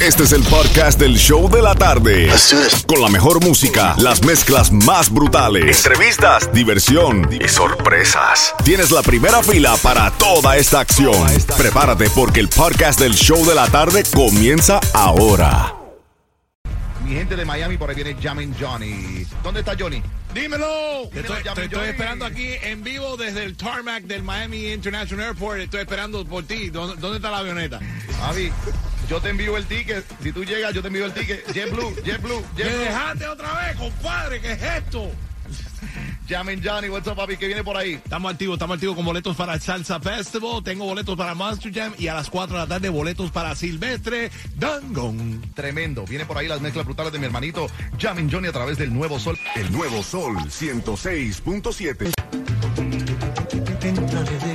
Este es el podcast del show de la tarde. Con la mejor música, las mezclas más brutales, entrevistas, diversión y sorpresas. Tienes la primera fila para toda esta acción. Prepárate porque el podcast del show de la tarde comienza ahora. Mi gente de Miami, por ahí viene Jamin Johnny. ¿Dónde está Johnny? Dímelo. Te estoy, te esperando aquí en vivo desde el tarmac del Miami International Airport. Estoy esperando por ti. ¿Dónde, dónde está la avioneta? Avi, yo te envío el ticket. Si tú llegas, yo te envío el ticket. JetBlue, JetBlue, ¿Me JetBlue. dejaste otra vez, compadre? ¿Qué es esto? Jamin Johnny, what's up, papi? ¿Qué viene por ahí? Estamos activos, estamos activos con boletos para el Salsa Festival. Tengo boletos para Monster Jam y a las 4 de la tarde boletos para Silvestre Dangón. Tremendo. Viene por ahí las mezclas brutales de mi hermanito Jamin Johnny a través del nuevo sol. El nuevo Sol 106.7. entraré de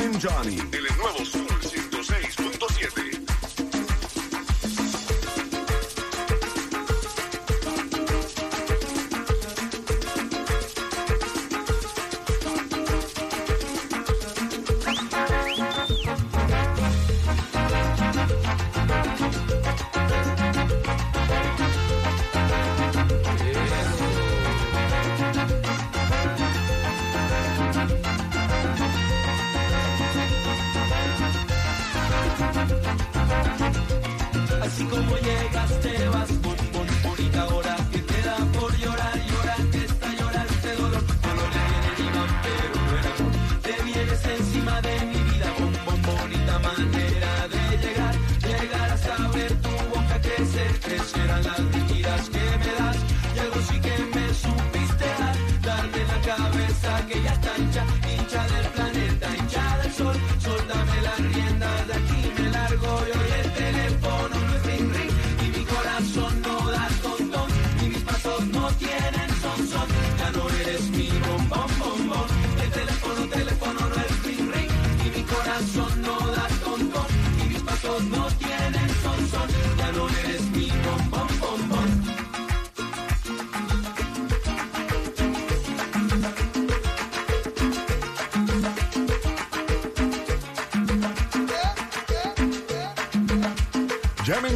En vivo. Jamin Johnny. El nuevo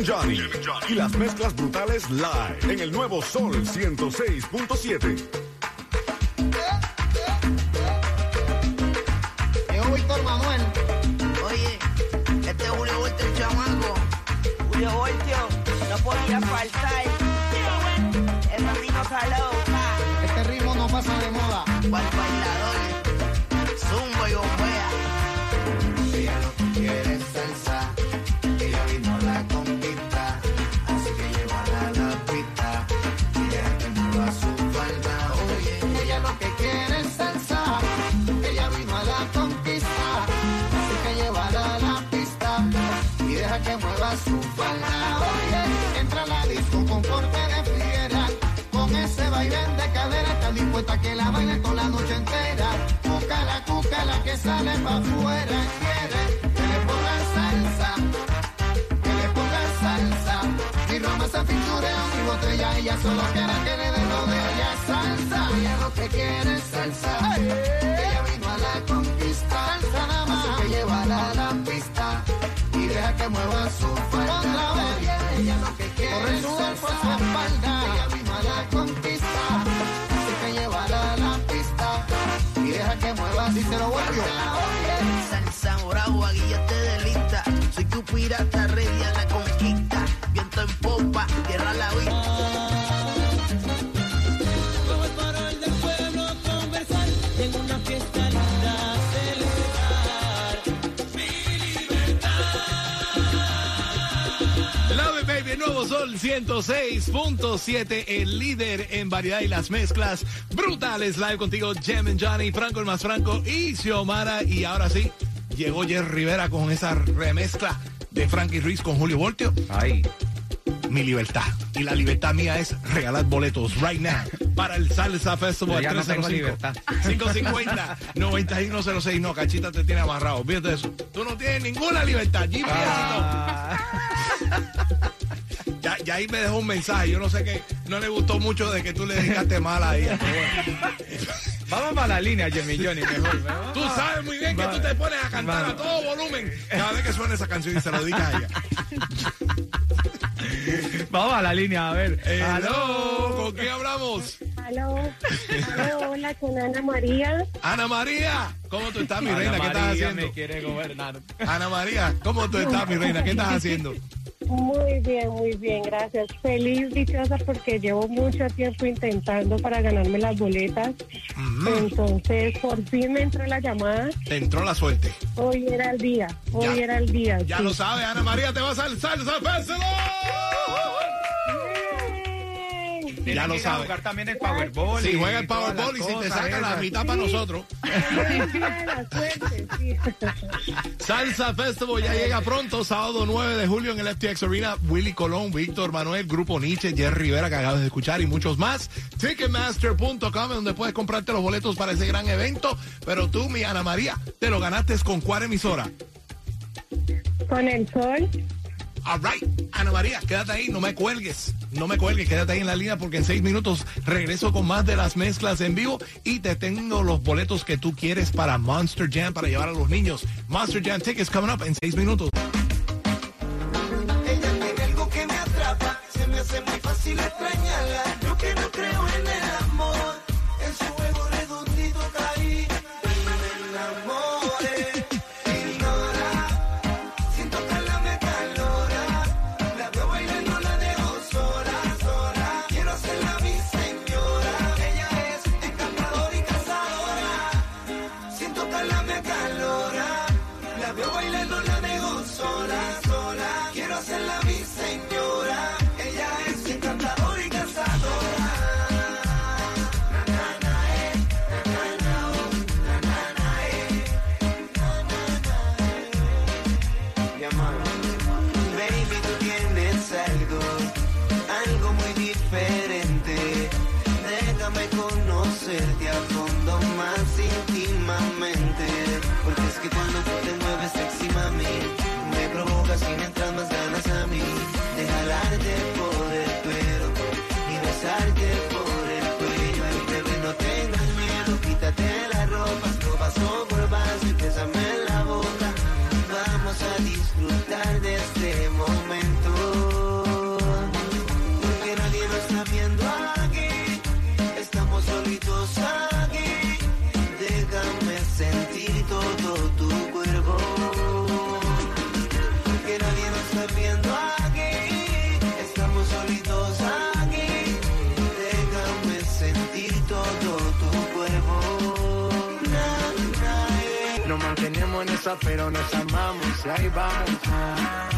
Johnny y las mezclas brutales live en el nuevo Sol 106.7. su falda. Oye, entra la disco con corte de fiera. Con ese baile de cadera. Está dispuesta a que la baile toda la noche entera. Cúcala, cúcala que sale pa' afuera. Quiere que le pongan salsa. Que le pongan salsa. Ni Roma se finchurea ni botella. Ella solo quiere que le den lo de ella salsa. Ella lo que quiere es salsa, ella vino a la conquista, Salsa nada más. que llévala a la pista y deja que mueva su falda. Otra vez. Ella lo que quiere Corre es sudor por su espalda. Ella vino a la conquista, así que llévala a la pista y deja que mueva su Díselo, Voltio. Salsa bravo, aquí ya te delita. Soy tu pirata, ready a la conquista. Viento en popa, tierra a la vista. El nuevo Sol 106.7, el líder en variedad y las mezclas brutales. Live contigo, Jem and Johnny, Franco el más Franco y Xiomara. Y ahora sí, llegó Jerry Rivera con esa remezcla de Frankie Ruiz con Julio Voltio. Ay, Mi libertad. Y la libertad mía es regalar boletos right now para el Salsa Festival Yo ya no tengo 305 libertad. 550 9106. No, cachita te tiene amarrado. Fíjate eso. Tú no tienes ninguna libertad. GPS Ya, ya ahí me dejó un mensaje. Yo no sé qué. No le gustó mucho de que tú le dedicaste mal a ella. bueno. vamos para la línea, Jimmy Johnny, mejor. Tú sabes muy bien que tú te pones a cantar a todo volumen cada vez que suena esa canción y se lo dedicas a ella. Vamos a la línea, a ver. Hello, ¿con quién hablamos? Aló, aló, hola, con Ana María. Ana María, ¿cómo tú estás, mi Ana reina? ¿Qué estás haciendo? me quiere gobernar. Ana María, ¿cómo tú estás, mi reina? ¿Qué estás haciendo? Muy bien, muy bien, gracias. Feliz, dichosa, porque llevo mucho tiempo intentando para ganarme las boletas. Entonces, por fin me entró la llamada. Te entró la suerte. Hoy era el día, hoy Ya- era el día. Ya sí. lo sabes, Ana María, te vas al Salsa Festival. Ya lo sabes. jugar también el Powerball. Si y juega el Powerball y las si te saca la esas. mitad para nosotros. La. Salsa Festival ya llega pronto, sábado 9 de julio en el FTX Arena. Willy Colón, Víctor Manuel, Grupo Nietzsche, Jerry Rivera, que acabas de escuchar, y muchos más. Ticketmaster.com, donde puedes comprarte los boletos para ese gran evento. Pero tú, mi Ana María, te lo ganaste con cuál emisora. Con el sol. All right, Ana María, quédate ahí, no me cuelgues. No me cuelgues, quédate ahí en la línea porque en seis minutos regreso con más de las mezclas en vivo y te tengo los boletos que tú quieres para Monster Jam para llevar a los niños. Monster Jam tickets coming up en seis minutos. Cosas, pero nos amamos y ahí vamos.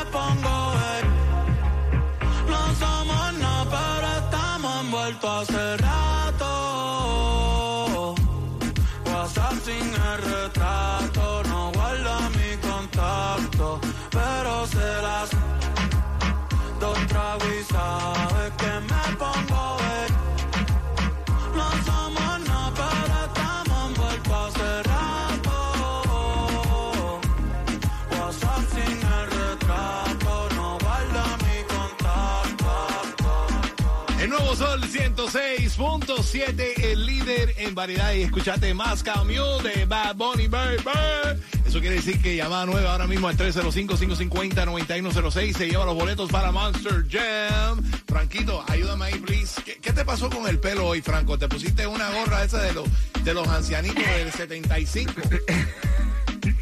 closer líder en variedad. Y escuchate más cambio de Bad Bunny, baby. Eso quiere decir que llamada nueva ahora mismo al 305-550-9106 se lleva los boletos para Monster Jam. Franquito, ayúdame ahí, please. ¿Qué, qué te pasó con el pelo hoy, Franco? ¿Te pusiste una gorra esa de los, de los ancianitos del 75?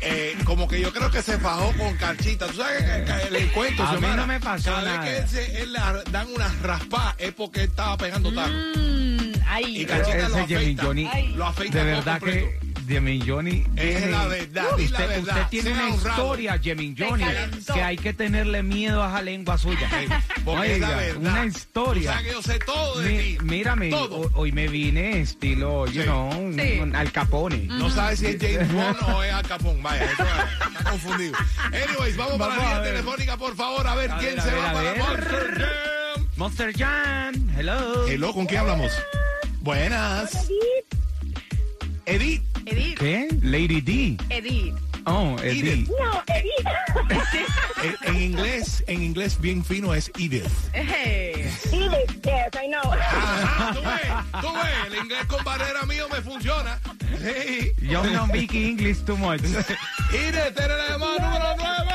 Eh, como que yo creo que se fajó con carchita. ¿Tú sabes que, el, cuento? A mí no me pasó cada nada. vez que él, se- él le dan unas raspadas es porque él estaba pegando taco. Mm, ay, Y Cachita lo afeita. Johnny, Ay. Lo afeita de verdad completo. que Jimmy Johnny Es la verdad, di la Usted, verdad. usted tiene Sea una honrado. historia, Jimmy Johnny, que hay que tenerle miedo a esa lengua suya. Porque es la Oiga, verdad. una historia. sabes que yo sé todo de Mi- ti. mírame, Todo. ho- hoy me vine estilo, you Sí. know, un- Sí. un Al Capone. No sabes si es James Bond o es Al Capón. Vaya, eso está confundido. Anyways, vamos, para Vamos la a línea telefónica, por favor, a ver A quién ver, a se ver, va a para ver. Monster Jam. Monster Jam, hello. Hello, ¿con quién hablamos? Buenas. Edith. Edith. ¿Qué? Lady D. Edith. Oh, Edith. No, Edith. En, en inglés, en inglés bien fino es Edith. Hey. Edith, yes, I know. Ajá, tú ves, tú ves, el inglés con barrera mío me funciona. Sí. Yo no speak English too much. Edith, eres la llamada número 9.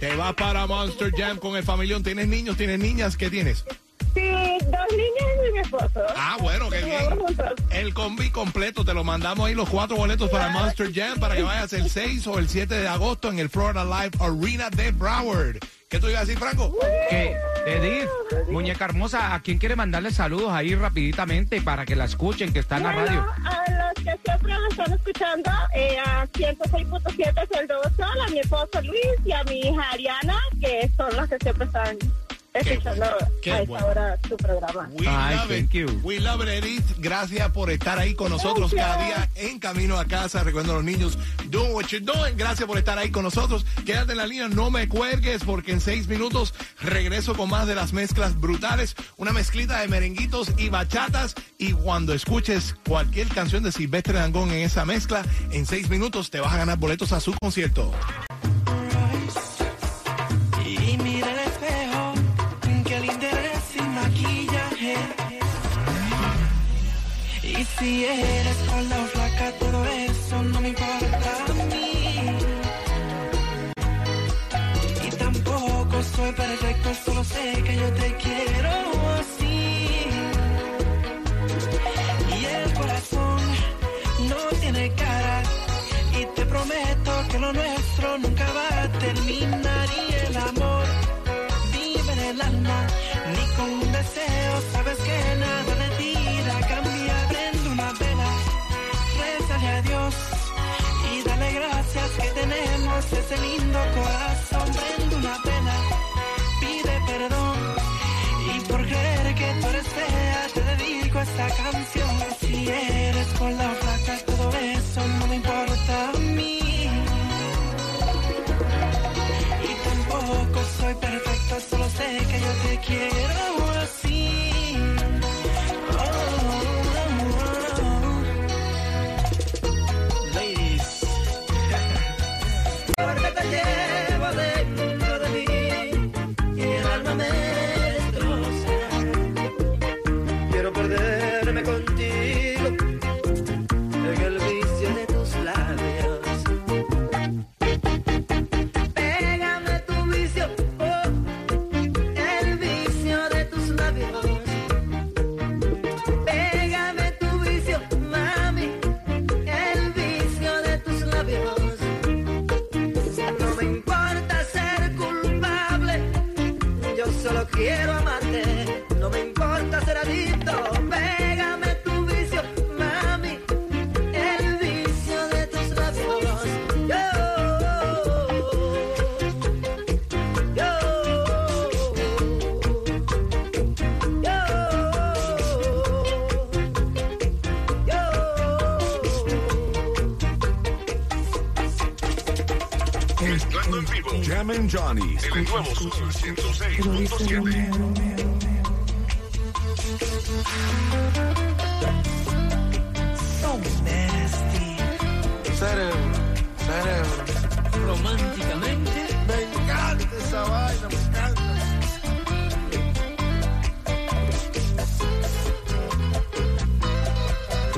Te vas para Monster Jam con el familión. ¿Tienes niños? ¿Tienes niñas? ¿Qué tienes? Dos niñas y mi esposo. Ah, bueno, qué bien. El combi completo, te lo mandamos ahí los cuatro boletos para Monster Jam para que vayas el 6 o el 7 de agosto en el Florida Live Arena de Broward. ¿Qué tú ibas a decir, Franco? Que, Edith, muñeca hermosa, ¿a quién quiere mandarle saludos ahí rapiditamente para que la escuchen, que está en la radio? a los que siempre me están escuchando, eh, a 106.7 es el Sol, a mi esposo Luis y a mi hija Ariana, que son los que siempre están escuchando qué a esta bueno. hora programa. We Ay, love thank it. you. We love it, Edith. Gracias por estar ahí con nosotros Gracias. cada día en camino a casa. Recuerdo a los niños, doing what you're doing. Gracias por estar ahí con nosotros. Quédate en la línea, no me cuelgues, porque en seis minutos regreso con más de las mezclas brutales. Una mezclita de merenguitos y bachatas. Y cuando escuches cualquier canción de Silvestre Dangón en esa mezcla, en seis minutos te vas a ganar boletos a su concierto. Y si eres con la flaca, todo eso no me importa a mí. Y tampoco soy perfecto, solo sé que yo te quiero así. Y el corazón no tiene cara. Y te prometo que lo nuestro nunca va a terminar. Y el amor vive en el alma, ni con un deseo. Sabes que nada ese lindo corazón. Prende una vela, pide perdón. Y por creer que tú eres fea, te dedico esta canción. Si eres con la flaca, todo eso no me importa a mí. Y tampoco soy perfecto, solo sé que yo te quiero perderme contigo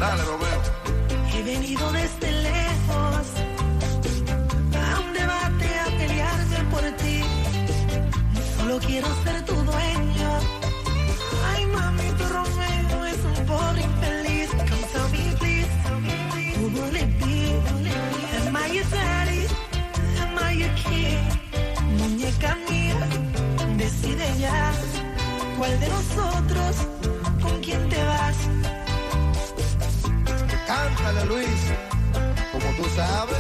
Dale, Romeo. He venido desde lejos a un debate a pelearme por ti. Solo quiero ser tu dueño. Ay, mami, tu Romeo es un pobre infeliz. Come tell me, please. Who will it? Am I your daddy? Am I your king? Muñeca mía, decide ya. ¿Cuál de nosotros? Cántale, Luis. Como tú sabes.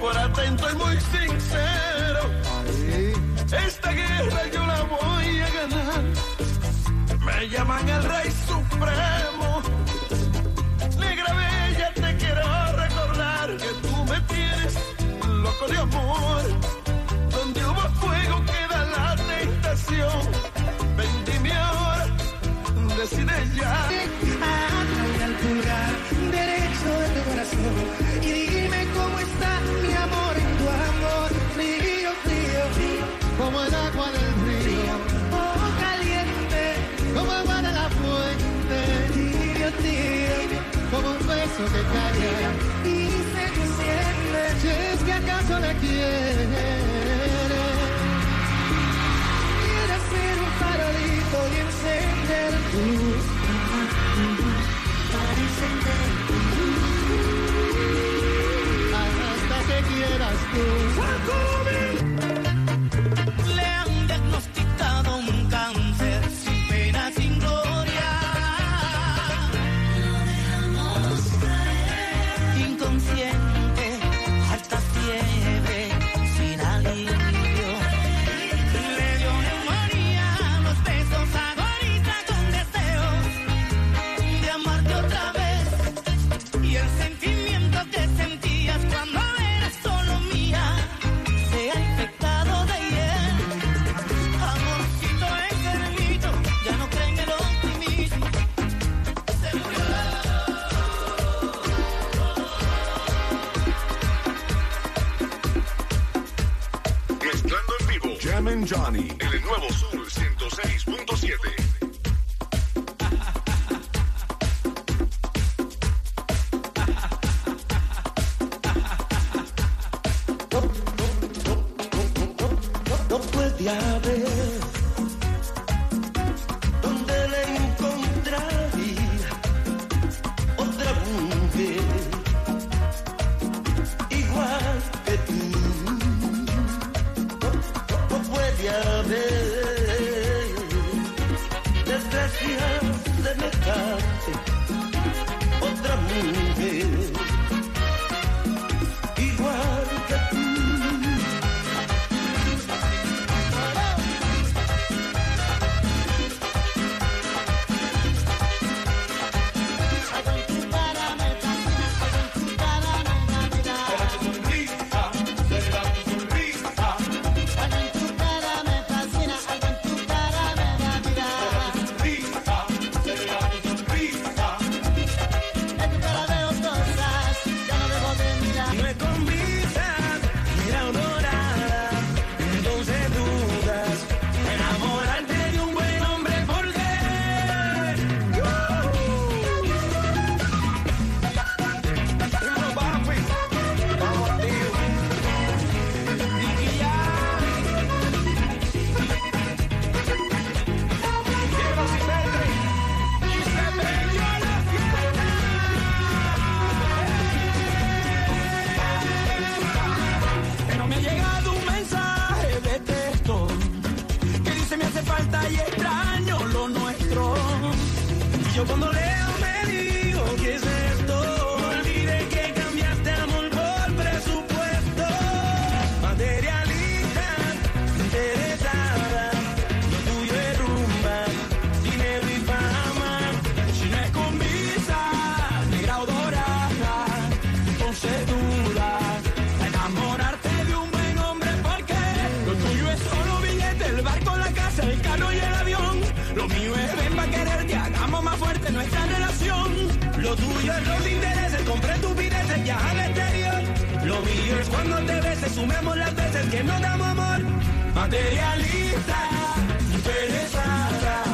Por atento y muy sincero. Ahí. Esta guerra yo la voy a ganar. Me llaman el rey supremo. Negra bella, te quiero recordar que tú me tienes loco de amor. Donde hubo fuego queda la tentación. Ven, dime ahora, decide ya. Y se siente. Johnny. El nuevo Sol 106.7. Es cuando te beses, sumemos las veces que no damos amor. Materialista, lo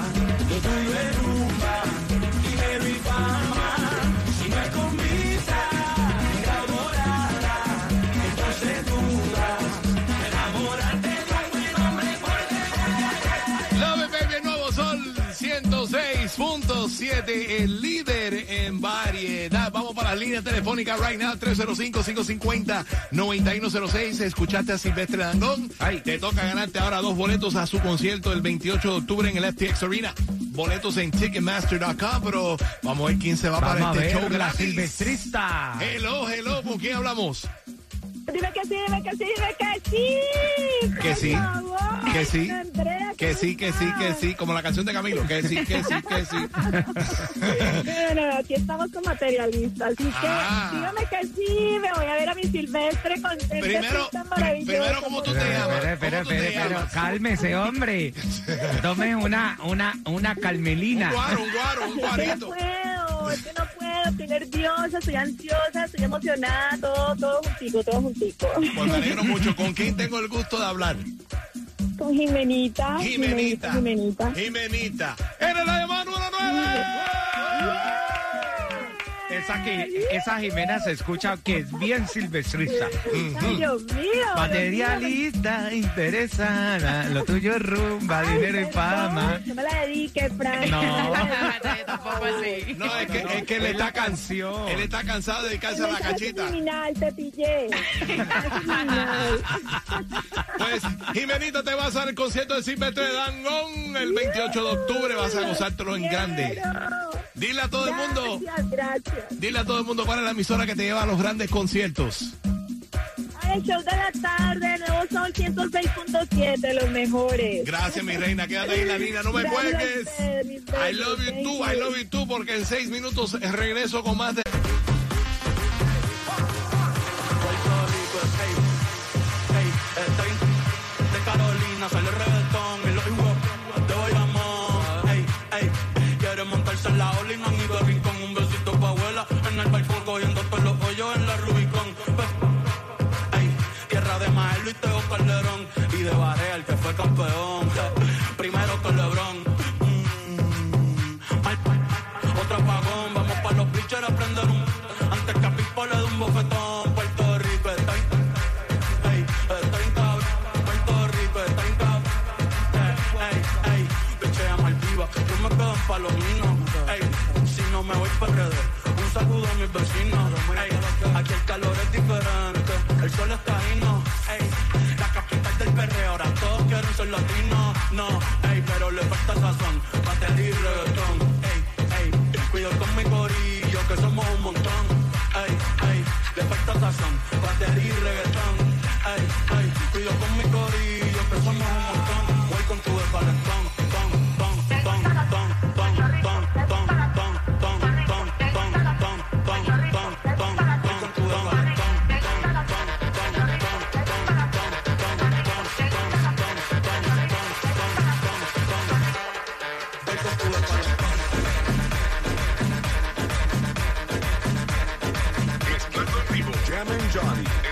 106.7, el líder en variedad. Vamos para las líneas telefónicas right now, 305-550-9106. Escuchaste a Silvestre Dangón. Te toca ganarte ahora dos boletos a su concierto el 28 de octubre en el FTX Arena. Boletos en Ticketmaster.com, pero vamos a ver quién se va Vamos para este show la gratis. silvestrista. Hello, hello, ¿con quién hablamos? Dime que sí, dime que sí, dime que sí. Que sí, que sí, que sí, que sí, que sí, como la canción de Camilo, que sí, que sí, que sí. No, no, no, aquí estamos con materialistas, así que Ah. dígame que sí, me voy a ver a mi Silvestre con este Primero, primero, ¿cómo tú te llamas? cálmese, hombre. Tome una, una, una calmelina. Un guaro, un guaro, un que no es que no puedo, estoy nerviosa, estoy ansiosa, estoy emocionada, todo, todo juntico, todo juntico. Pues me alegro mucho. ¿Con quién tengo el gusto de hablar? Con Jimenita, Jimenita. Jimenita. Jimenita. ¡Eres la llamada número 9! Esa, que, esa Jimena se escucha que es bien silvestriza. Ay, Dios mío. Materialista, interesada, lo tuyo es rumba, Ay, dinero y fama. No me la dedique, Frank. No. tampoco así. No, es que, es que él Es está canción. Él está cansado de dedicarse a la cachita. criminal, te pillé. Pues, Jimenita, te vas al concierto de Silvestre Dangón el 28 de octubre. Vas a gozártelo en grande. Dile a todo el mundo, Gracias, gracias. dile a todo el mundo cuál es la emisora que te lleva a los grandes conciertos. El show de la tarde, Nuevo Sol 106.7, los mejores. Gracias, mi reina. Quédate ahí en la línea. No me cuelgues. I love you too. I love you too. Porque en seis minutos regreso con más de. Shaolin a mi barrincón, un bebé a mis vecinos, aquí el calor es diferente, el sol está ahí, ey, la capital del perreo, ahora todos quieren ser latinos, no, ey, pero le falta sazón, Jamming Johnny.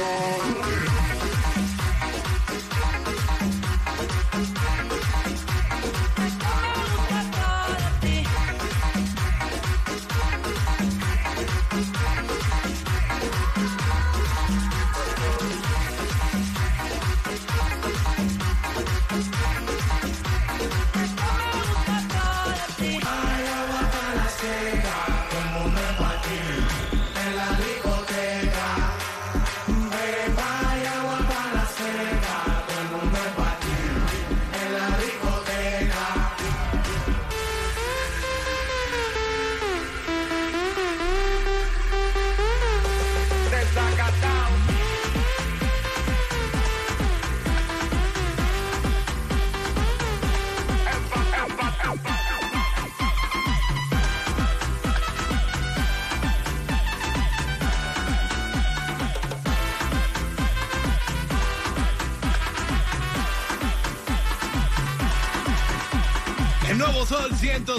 back.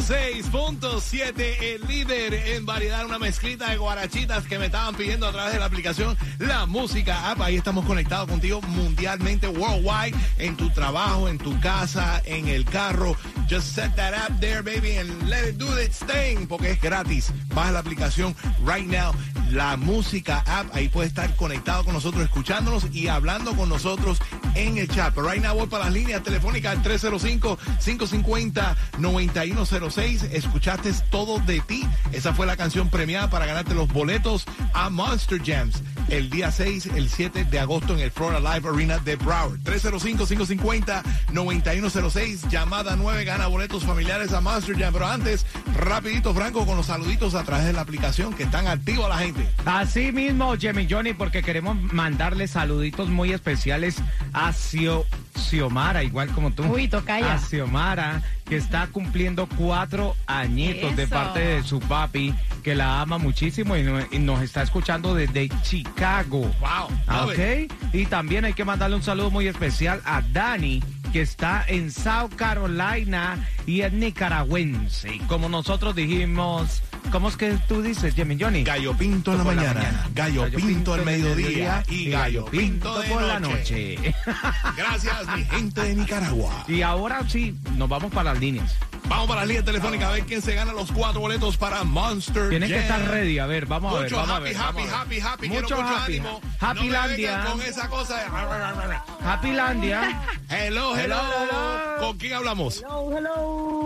106.7, el líder en variedad, una mezclita de guarachitas que me estaban pidiendo a través de la aplicación La Música App. Ahí estamos conectados contigo mundialmente, worldwide, en tu trabajo, en tu casa, en el carro. Just set that app there, baby, and let it do its thing, porque es gratis. Baja la aplicación right now, La Música App. Ahí puedes estar conectado con nosotros, escuchándonos y hablando con nosotros en el chat. Pero right now voy para las líneas telefónicas al 305-550-9106. Escuchaste todo de ti. Esa fue la canción premiada para ganarte los boletos a Monster Jams. El día 6, el 7 de agosto en el Florida Live Arena de Broward. 305-550-9106, llamada 9, gana boletos familiares a Master Jam. Pero antes, rapidito, Franco, con los saluditos a través de la aplicación que están activos la gente. Así mismo, Jimmy Johnny, porque queremos mandarle saluditos muy especiales a Xio- Xiomara, igual como tú. Uy, tocaya. A Xiomara, que está cumpliendo cuatro añitos de parte de su papi, que la ama muchísimo y, no- y nos está escuchando desde Chicago. Wow. Ah. Ok, y también hay que mandarle un saludo muy especial a Dani, que está en South Carolina y es nicaragüense. Y Como nosotros dijimos, ¿cómo es que tú dices, Jimmy Johnny? Gallo pinto en la mañana, gallo, Gallo pinto pinto al mediodía mediodía y gallo pinto de por la noche. Gracias, mi gente de Nicaragua. y ahora sí, nos vamos para las líneas. Vamos para la línea telefónica a ver quién se gana los cuatro boletos para Monster Tienen que estar ready, a ver, vamos a ver, Mucho vamos a happy, ver. happy, vamos a ver. happy, happy. Mucho Quiero mucho happy. ánimo. No me vengan con esa cosa de... Happylandia. Hello, hello. Hello, hello. ¿Con quién hablamos? Hello, hello.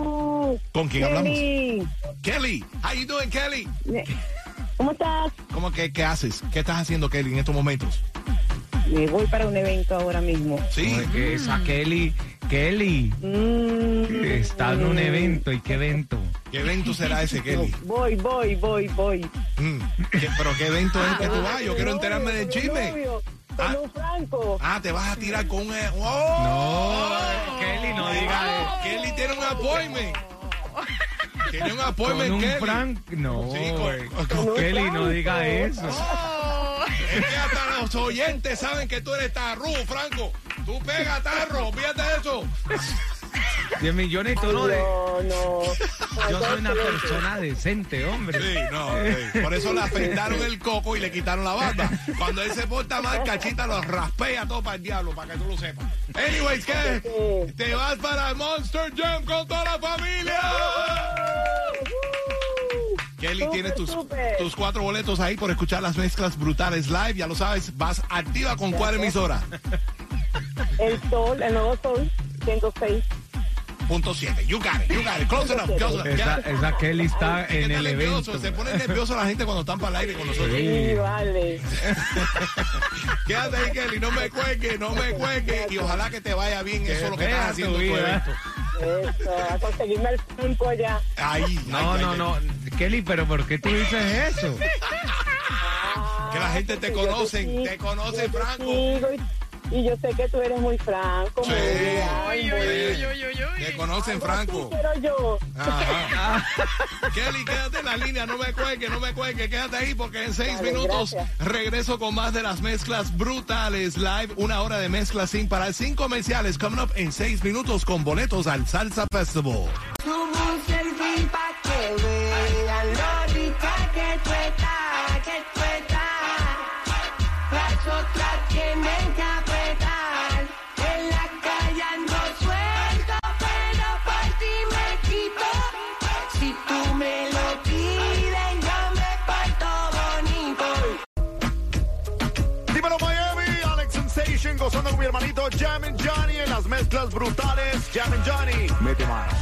¿Con quién hablamos? Kelly, Kelly. How you doing, Kelly? ¿Cómo estás? ¿Cómo que qué haces? ¿Qué estás haciendo, Kelly, en estos momentos? Me voy para un evento ahora mismo. Sí. Que Esa Kelly, Kelly, Mm, está en un evento. ¿Y qué evento? ¿Qué evento será ese, Kelly? Voy, voy, voy, voy. Mm, ¿qué- ¿Pero qué evento es el que tú vas? Yo quiero enterarme del chisme. Con Ah. un franco. Ah, te vas a tirar con un... eh, ¡Oh! No, Kelly, no diga eso. Kelly tiene un appointment. Tiene un appointment, Con un Kelly. Frank, no, Sí, con- Kelly, no diga eso. Es que hasta los oyentes saben que tú eres tarru, Franco. Tú pegas tarro, fíjate eso. 10 millones y tú no de... No, no. Yo soy una persona decente, hombre. Sí, no, sí. Por eso le afeitaron el coco y le quitaron la barba. Cuando él se porta mal, cachita lo raspea todo para el diablo, para que tú lo sepas. Anyways, ¿qué? Te vas para el Monster Jam con toda la familia. Kelly, Súper, tienes tus, tus cuatro boletos ahí por escuchar las mezclas brutales live. Ya lo sabes, vas activa con cuál emisora. El sol, el nuevo sol, 106. Punto 7. You got it, you got it. Close enough, close enough. Esa, Ya. esa Kelly está en el nervioso, evento. Se pone nervioso la gente cuando están para el aire con nosotros. Sí, vale. Quédate ahí, Kelly, no me cuelgue, no me cuelgue. Y ojalá que te vaya bien. Eso es lo que estás haciendo en tu vida. evento. Eso, a conseguirme el franco allá. Ahí, No, no, ay, no. Kelly, pero ¿por qué tú dices eso? Que la gente te conoce, te conoce, Franco. y, yo sé que tú eres muy franco. Sí. muy. Te conocen, Franco. Pero yo. Ajá. Kelly, quédate en la línea, no me cuelgue, no me cuelgue, quédate ahí porque en seis minutos gracias. regreso con más de las mezclas brutales live, una hora de mezclas sin parar, sin comerciales, coming up en seis minutos con boletos al Salsa Festival. Brutales. Jam and Johnny, mete mano.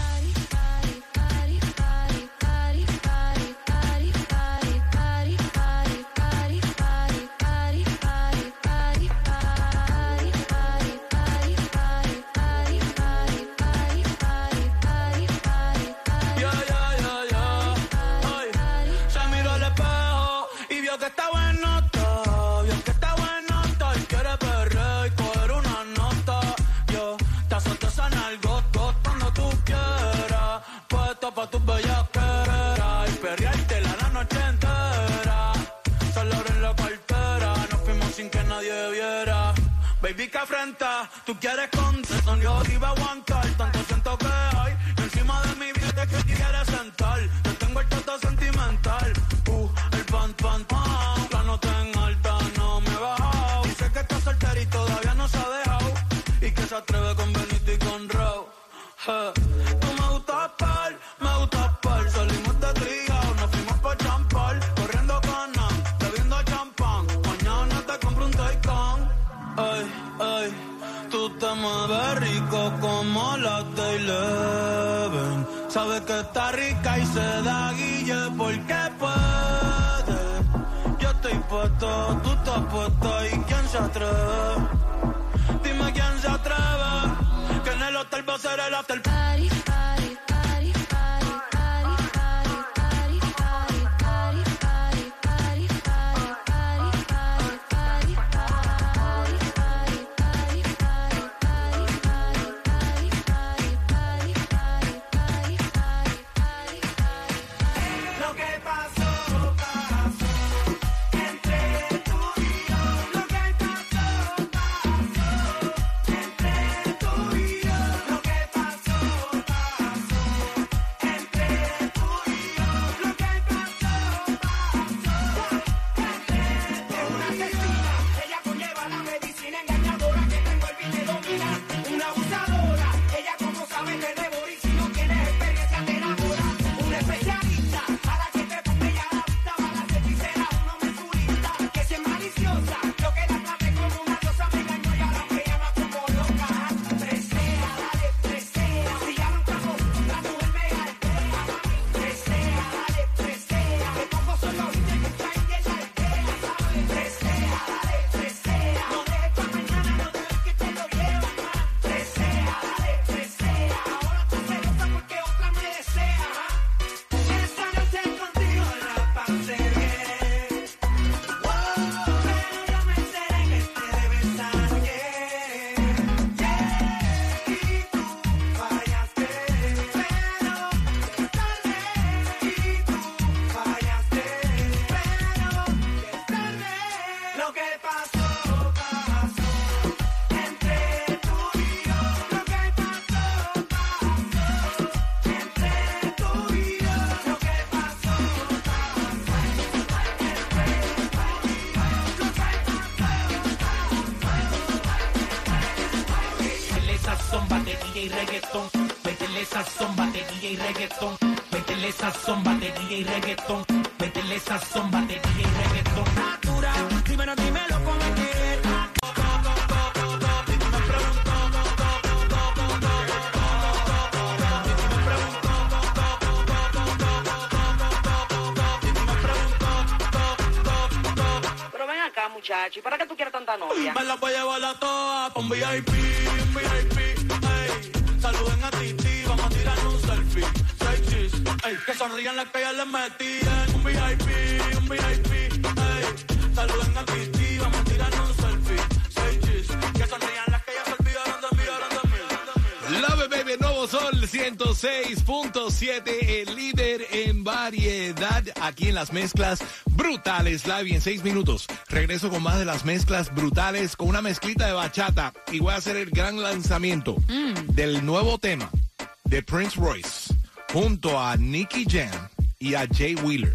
Y que se atreve con Benito y con Eh, Tú me gustas par, me gustas par, salimos de trío, nos fuimos pa' champar, corriendo con Nam, bebiendo champán, mañana te compro un Taycan. Ay, ay, tú te mueves rico como la de Eleven. Sabes que está rica y se da guille porque puede. Yo estoy dispuesto, tú estás puesta y quién se atreve. Que en el hotel va ser el after party. La medicina batería y reggaetón. Métele sazón, batería y reggaetón. Métele sazón, batería y reggaetón. Métele sazón, batería y reggaetón. Natural, dímelo, dímelo con Pero ven acá, muchacho. ¿Y para qué tú quieres tanta novia? Me la voy a llevar a todas un VIP, ey. Que sonrían las que ya les metían. Un VIP, un VIP, ey. Saluden a Titi, vamos a tirar un selfie. Seis chis, que sonrían las que ya se olvidaron de mí, olvidaron de mí. Love baby, nuevo sol 106.7, el líder en variedad aquí en las mezclas brutales live y en seis minutos. Regreso con más de las mezclas brutales con una mezclita de bachata y voy a hacer el gran lanzamiento del nuevo tema de Prince Royce junto a Nicky Jam y a Jay Wheeler.